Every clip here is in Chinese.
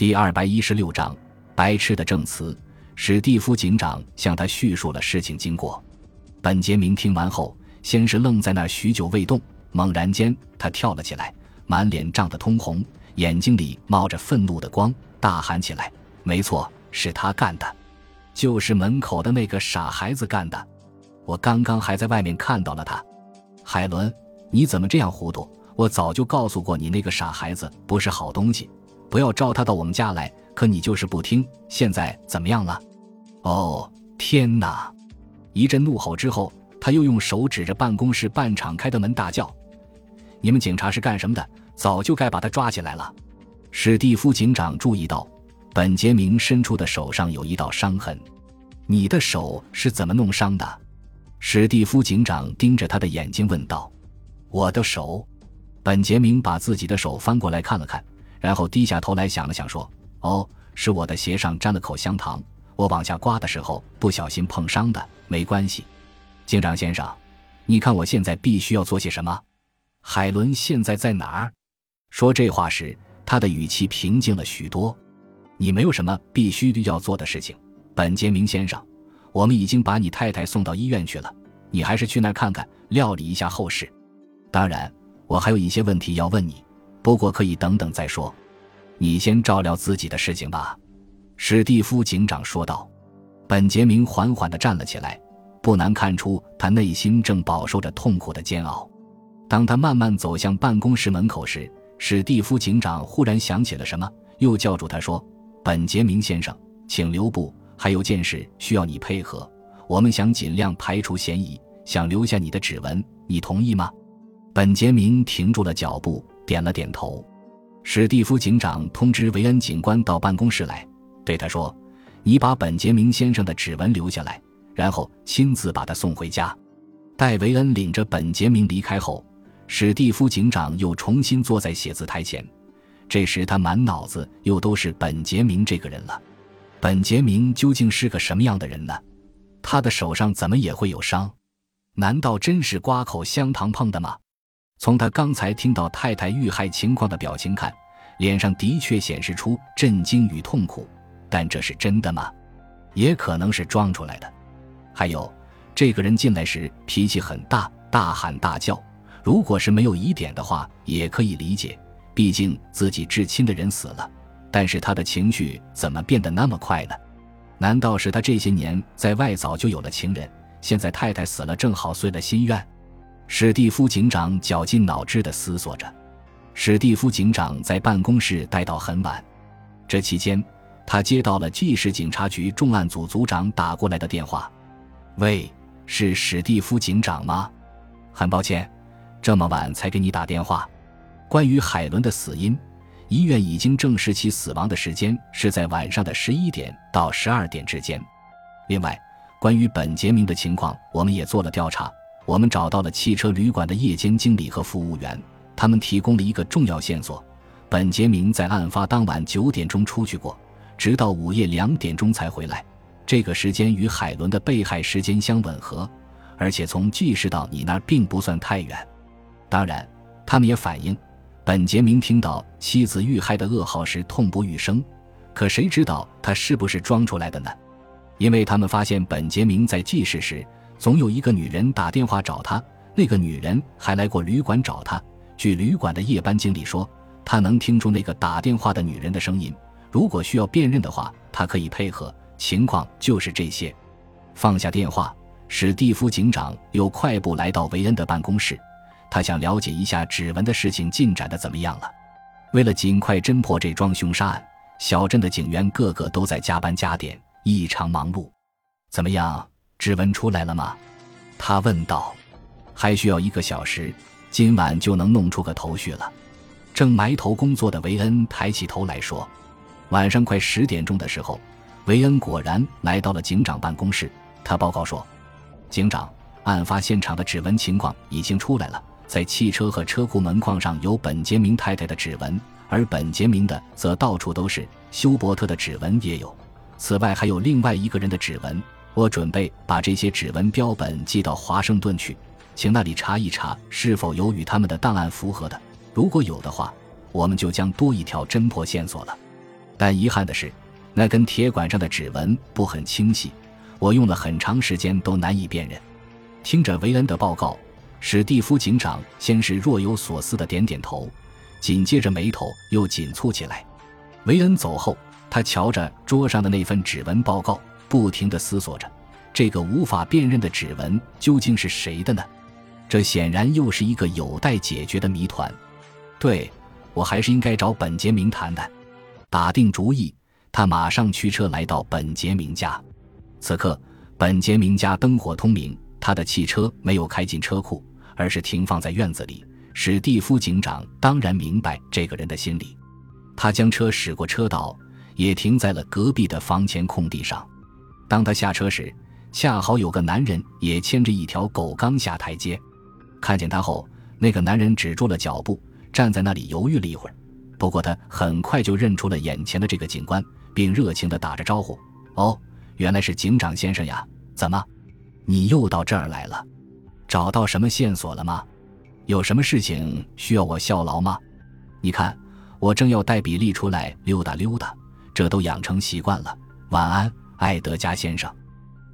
第二百一十六章，白痴的证词。史蒂夫警长向他叙述了事情经过。本杰明听完后，先是愣在那儿许久未动，猛然间，他跳了起来，满脸涨得通红，眼睛里冒着愤怒的光，大喊起来：“没错，是他干的，就是门口的那个傻孩子干的！我刚刚还在外面看到了他。海伦，你怎么这样糊涂？我早就告诉过你，那个傻孩子不是好东西，不要招他到我们家来。可你就是不听。现在怎么样了？”哦，天哪！一阵怒吼之后，他又用手指着办公室半敞开的门大叫：“你们警察是干什么的？早就该把他抓起来了！”史蒂夫警长注意到，本杰明伸出的手上有一道伤痕。“你的手是怎么弄伤的？”史蒂夫警长盯着他的眼睛问道。“我的手。”本杰明把自己的手翻过来看了看，然后低下头来想了想，说：“哦，是我的鞋上沾了口香糖。”我往下刮的时候不小心碰伤的，没关系。警长先生，你看我现在必须要做些什么？海伦现在在哪儿？说这话时，他的语气平静了许多。你没有什么必须要做的事情，本杰明先生。我们已经把你太太送到医院去了，你还是去那儿看看，料理一下后事。当然，我还有一些问题要问你，不过可以等等再说。你先照料自己的事情吧。史蒂夫警长说道：“本杰明缓缓地站了起来，不难看出他内心正饱受着痛苦的煎熬。当他慢慢走向办公室门口时，史蒂夫警长忽然想起了什么，又叫住他说：‘本杰明先生，请留步，还有件事需要你配合。我们想尽量排除嫌疑，想留下你的指纹，你同意吗？’本杰明停住了脚步，点了点头。史蒂夫警长通知维恩警官到办公室来。”对他说：“你把本杰明先生的指纹留下来，然后亲自把他送回家。”戴维恩领着本杰明离开后，史蒂夫警长又重新坐在写字台前。这时他满脑子又都是本杰明这个人了。本杰明究竟是个什么样的人呢？他的手上怎么也会有伤？难道真是刮口香糖碰的吗？从他刚才听到太太遇害情况的表情看，脸上的确显示出震惊与痛苦。但这是真的吗？也可能是装出来的。还有，这个人进来时脾气很大，大喊大叫。如果是没有疑点的话，也可以理解，毕竟自己至亲的人死了。但是他的情绪怎么变得那么快呢？难道是他这些年在外早就有了情人，现在太太死了，正好遂了心愿？史蒂夫警长绞尽脑汁地思索着。史蒂夫警长在办公室待到很晚，这期间。他接到了 G 市警察局重案组组长打过来的电话，喂，是史蒂夫警长吗？很抱歉，这么晚才给你打电话。关于海伦的死因，医院已经证实其死亡的时间是在晚上的十一点到十二点之间。另外，关于本杰明的情况，我们也做了调查。我们找到了汽车旅馆的夜间经理和服务员，他们提供了一个重要线索：本杰明在案发当晚九点钟出去过。直到午夜两点钟才回来，这个时间与海伦的被害时间相吻合，而且从记事到你那儿并不算太远。当然，他们也反映，本杰明听到妻子遇害的噩耗时痛不欲生。可谁知道他是不是装出来的呢？因为他们发现本杰明在记事时，总有一个女人打电话找他，那个女人还来过旅馆找他。据旅馆的夜班经理说，他能听出那个打电话的女人的声音。如果需要辨认的话，他可以配合。情况就是这些。放下电话，史蒂夫警长又快步来到维恩的办公室，他想了解一下指纹的事情进展的怎么样了。为了尽快侦破这桩凶杀案，小镇的警员个个都在加班加点，异常忙碌。怎么样，指纹出来了吗？他问道。还需要一个小时，今晚就能弄出个头绪了。正埋头工作的维恩抬起头来说。晚上快十点钟的时候，维恩果然来到了警长办公室。他报告说：“警长，案发现场的指纹情况已经出来了，在汽车和车库门框上有本杰明太太的指纹，而本杰明的则到处都是。休伯特的指纹也有，此外还有另外一个人的指纹。我准备把这些指纹标本寄到华盛顿去，请那里查一查是否有与他们的档案符合的。如果有的话，我们就将多一条侦破线索了。”但遗憾的是，那根铁管上的指纹不很清晰，我用了很长时间都难以辨认。听着维恩的报告，史蒂夫警长先是若有所思的点点头，紧接着眉头又紧蹙起来。维恩走后，他瞧着桌上的那份指纹报告，不停地思索着：这个无法辨认的指纹究竟是谁的呢？这显然又是一个有待解决的谜团。对，我还是应该找本杰明谈谈。打定主意，他马上驱车来到本杰明家。此刻，本杰明家灯火通明，他的汽车没有开进车库，而是停放在院子里。史蒂夫警长当然明白这个人的心理，他将车驶过车道，也停在了隔壁的房前空地上。当他下车时，恰好有个男人也牵着一条狗刚下台阶。看见他后，那个男人止住了脚步，站在那里犹豫了一会儿。不过他很快就认出了眼前的这个警官，并热情地打着招呼：“哦，原来是警长先生呀！怎么，你又到这儿来了？找到什么线索了吗？有什么事情需要我效劳吗？你看，我正要带比利出来溜达溜达，这都养成习惯了。晚安，艾德加先生。”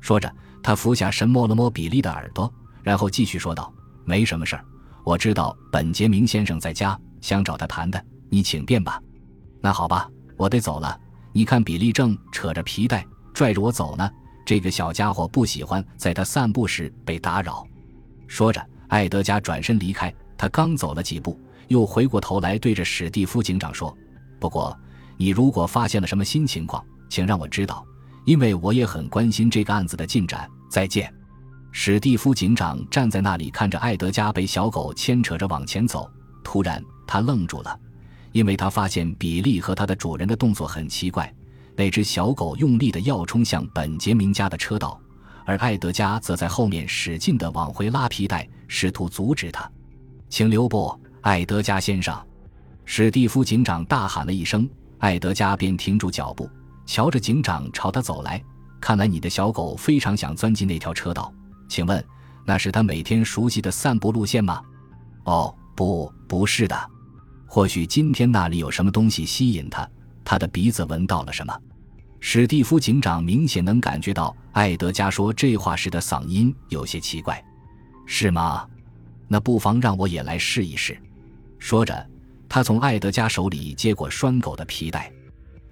说着，他俯下身摸了摸比利的耳朵，然后继续说道。没什么事儿，我知道本杰明先生在家，想找他谈谈。你请便吧。那好吧，我得走了。你看，比利正扯着皮带拽着我走呢。这个小家伙不喜欢在他散步时被打扰。说着，艾德加转身离开。他刚走了几步，又回过头来对着史蒂夫警长说：“不过，你如果发现了什么新情况，请让我知道，因为我也很关心这个案子的进展。”再见。史蒂夫警长站在那里，看着艾德加被小狗牵扯着往前走。突然，他愣住了，因为他发现比利和他的主人的动作很奇怪。那只小狗用力地要冲向本杰明家的车道，而艾德加则在后面使劲地往回拉皮带，试图阻止他。请留步，艾德加先生！史蒂夫警长大喊了一声，艾德加便停住脚步，瞧着警长朝他走来。看来你的小狗非常想钻进那条车道。请问，那是他每天熟悉的散步路线吗？哦，不，不是的。或许今天那里有什么东西吸引他，他的鼻子闻到了什么。史蒂夫警长明显能感觉到艾德加说这话时的嗓音有些奇怪，是吗？那不妨让我也来试一试。说着，他从艾德加手里接过拴狗的皮带。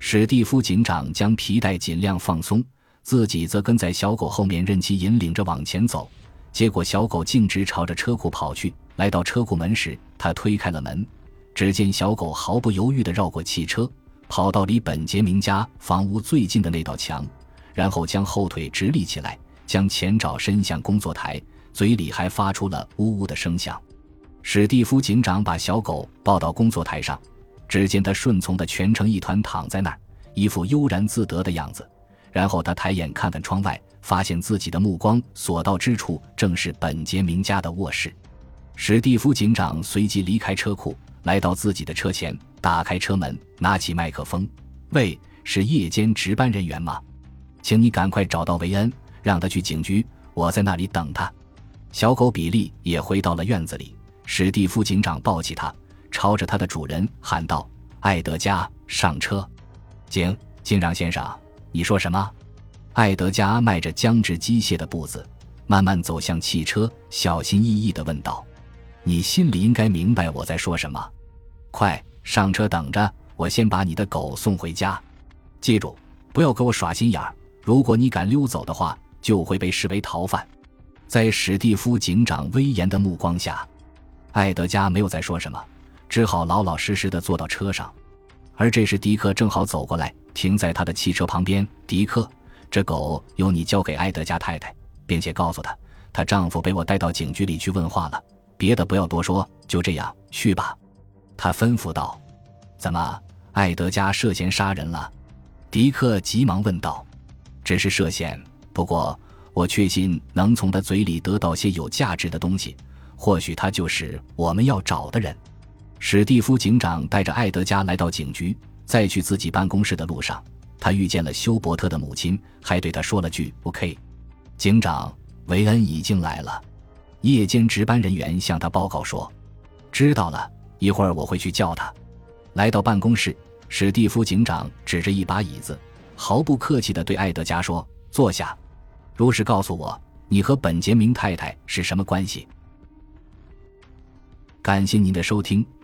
史蒂夫警长将皮带尽量放松。自己则跟在小狗后面，任其引领着往前走。结果小狗径直朝着车库跑去。来到车库门时，他推开了门，只见小狗毫不犹豫地绕过汽车，跑到离本杰明家房屋最近的那道墙，然后将后腿直立起来，将前爪伸向工作台，嘴里还发出了呜呜的声响。史蒂夫警长把小狗抱到工作台上，只见它顺从地蜷成一团躺在那儿，一副悠然自得的样子。然后他抬眼看看窗外，发现自己的目光所到之处正是本杰明家的卧室。史蒂夫警长随即离开车库，来到自己的车前，打开车门，拿起麦克风：“喂，是夜间值班人员吗？请你赶快找到维恩，让他去警局，我在那里等他。”小狗比利也回到了院子里。史蒂夫警长抱起他，朝着他的主人喊道：“艾德加，上车！”警警长先生。你说什么？艾德加迈着僵直机械的步子，慢慢走向汽车，小心翼翼地问道：“你心里应该明白我在说什么。快上车等着，我先把你的狗送回家。记住，不要给我耍心眼儿。如果你敢溜走的话，就会被视为逃犯。”在史蒂夫警长威严的目光下，艾德加没有再说什么，只好老老实实地坐到车上。而这时，迪克正好走过来。停在他的汽车旁边，迪克，这狗由你交给埃德加太太，并且告诉她，她丈夫被我带到警局里去问话了，别的不要多说，就这样去吧。他吩咐道：“怎么，埃德加涉嫌杀人了？”迪克急忙问道：“只是涉嫌，不过我确信能从他嘴里得到些有价值的东西，或许他就是我们要找的人。”史蒂夫警长带着艾德加来到警局在去自己办公室的路上他遇见了休伯特的母亲还对他说了句 ok 警长维恩已经来了。夜间值班人员向他报告说知道了一会儿我会去叫他。来到办公室史蒂夫警长指着一把椅子毫不客气的对艾德加说坐下。如实告诉我你和本杰明太太是什么关系？感谢您的收听。